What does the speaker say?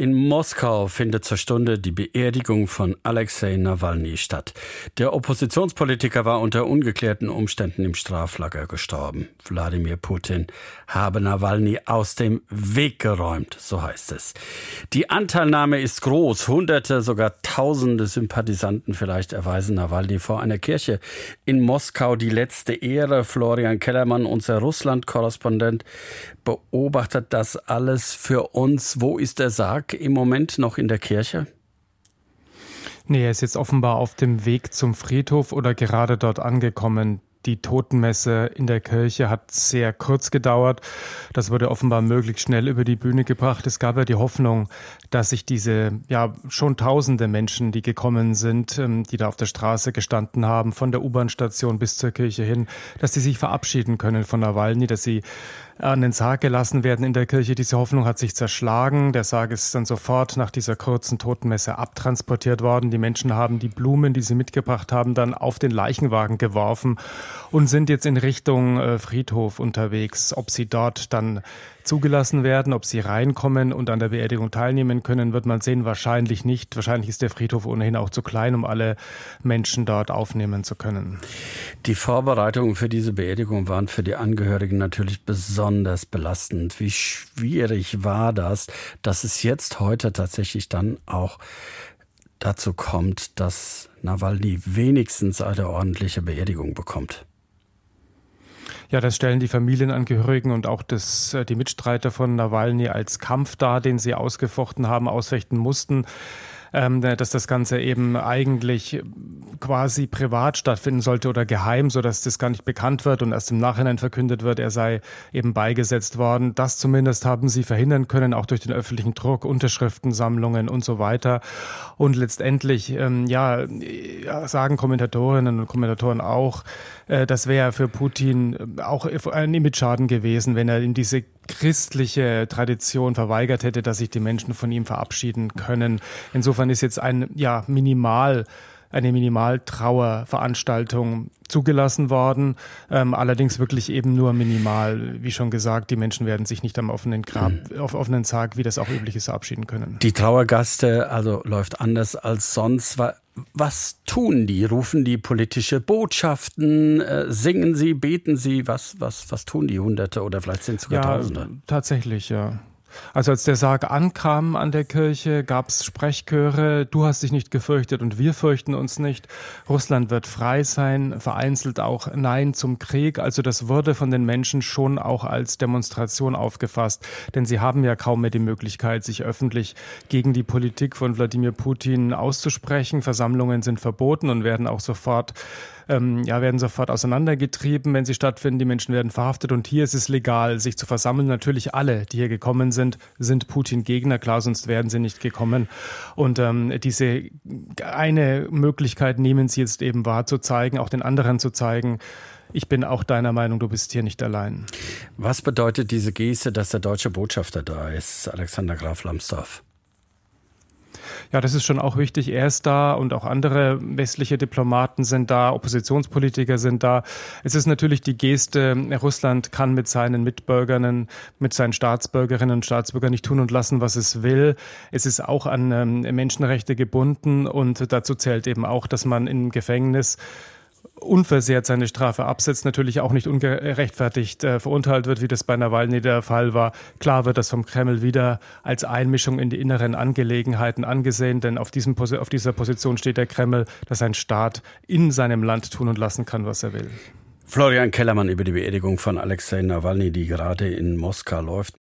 In Moskau findet zur Stunde die Beerdigung von Alexei Nawalny statt. Der Oppositionspolitiker war unter ungeklärten Umständen im Straflager gestorben. Wladimir Putin habe Nawalny aus dem Weg geräumt, so heißt es. Die Anteilnahme ist groß. Hunderte, sogar tausende Sympathisanten vielleicht erweisen Nawalny vor einer Kirche in Moskau die letzte Ehre. Florian Kellermann, unser Russland-Korrespondent, beobachtet das alles für uns. Wo ist der Sarg? Im Moment noch in der Kirche? Nee, er ist jetzt offenbar auf dem Weg zum Friedhof oder gerade dort angekommen. Die Totenmesse in der Kirche hat sehr kurz gedauert. Das wurde offenbar möglichst schnell über die Bühne gebracht. Es gab ja die Hoffnung, dass sich diese ja schon tausende Menschen, die gekommen sind, ähm, die da auf der Straße gestanden haben, von der U-Bahn-Station bis zur Kirche hin, dass sie sich verabschieden können von Nawalny, dass sie an den Sarg gelassen werden in der Kirche. Diese Hoffnung hat sich zerschlagen. Der Sarg ist dann sofort nach dieser kurzen Totenmesse abtransportiert worden. Die Menschen haben die Blumen, die sie mitgebracht haben, dann auf den Leichenwagen geworfen und sind jetzt in Richtung äh, Friedhof unterwegs. Ob sie dort dann zugelassen werden, ob sie reinkommen und an der Beerdigung teilnehmen können, wird man sehen. Wahrscheinlich nicht. Wahrscheinlich ist der Friedhof ohnehin auch zu klein, um alle Menschen dort aufnehmen zu können. Die Vorbereitungen für diese Beerdigung waren für die Angehörigen natürlich besonders belastend. Wie schwierig war das, dass es jetzt heute tatsächlich dann auch dazu kommt, dass Nawalny wenigstens eine ordentliche Beerdigung bekommt? Ja, das stellen die Familienangehörigen und auch das, äh, die Mitstreiter von Nawalny als Kampf dar, den sie ausgefochten haben, ausfechten mussten ähm, dass das Ganze eben eigentlich quasi privat stattfinden sollte oder geheim, so dass das gar nicht bekannt wird und erst im Nachhinein verkündet wird, er sei eben beigesetzt worden. Das zumindest haben sie verhindern können, auch durch den öffentlichen Druck, Unterschriftensammlungen und so weiter. Und letztendlich, ähm, ja, sagen Kommentatorinnen und Kommentatoren auch, äh, das wäre für Putin auch ein Image-Schaden gewesen, wenn er in diese christliche Tradition verweigert hätte, dass sich die Menschen von ihm verabschieden können. Insofern ist jetzt ein ja minimal eine Minimaltrauerveranstaltung zugelassen worden. Ähm, allerdings wirklich eben nur minimal. Wie schon gesagt, die Menschen werden sich nicht am offenen Grab, mhm. auf offenen Sarg, wie das auch üblich ist, verabschieden können. Die Trauergaste also läuft anders als sonst. Was tun die? Rufen die politische Botschaften? Äh, singen sie? Beten sie? Was, was, was tun die Hunderte oder vielleicht sind es sogar ja, Tausende? Tatsächlich, ja. Also als der Sarg ankam an der Kirche, gab es Sprechchöre, du hast dich nicht gefürchtet und wir fürchten uns nicht. Russland wird frei sein, vereinzelt auch Nein zum Krieg. Also das wurde von den Menschen schon auch als Demonstration aufgefasst, denn sie haben ja kaum mehr die Möglichkeit, sich öffentlich gegen die Politik von Wladimir Putin auszusprechen. Versammlungen sind verboten und werden auch sofort ähm, ja, werden sofort auseinandergetrieben, wenn sie stattfinden. Die Menschen werden verhaftet und hier ist es legal, sich zu versammeln. Natürlich alle, die hier gekommen sind, sind Putin-Gegner. Klar, sonst wären sie nicht gekommen. Und ähm, diese eine Möglichkeit nehmen sie jetzt eben wahr, zu zeigen, auch den anderen zu zeigen, ich bin auch deiner Meinung, du bist hier nicht allein. Was bedeutet diese Geste, dass der deutsche Botschafter da ist, Alexander Graf Lambsdorff? Ja, das ist schon auch wichtig. Er ist da und auch andere westliche Diplomaten sind da, Oppositionspolitiker sind da. Es ist natürlich die Geste, Russland kann mit seinen Mitbürgerinnen, mit seinen Staatsbürgerinnen und Staatsbürgern nicht tun und lassen, was es will. Es ist auch an ähm, Menschenrechte gebunden und dazu zählt eben auch, dass man im Gefängnis unversehrt seine Strafe absetzt, natürlich auch nicht ungerechtfertigt äh, verurteilt wird, wie das bei Nawalny der Fall war. Klar wird das vom Kreml wieder als Einmischung in die inneren Angelegenheiten angesehen, denn auf, diesem, auf dieser Position steht der Kreml, dass ein Staat in seinem Land tun und lassen kann, was er will. Florian Kellermann über die Beerdigung von Alexei Nawalny, die gerade in Moskau läuft.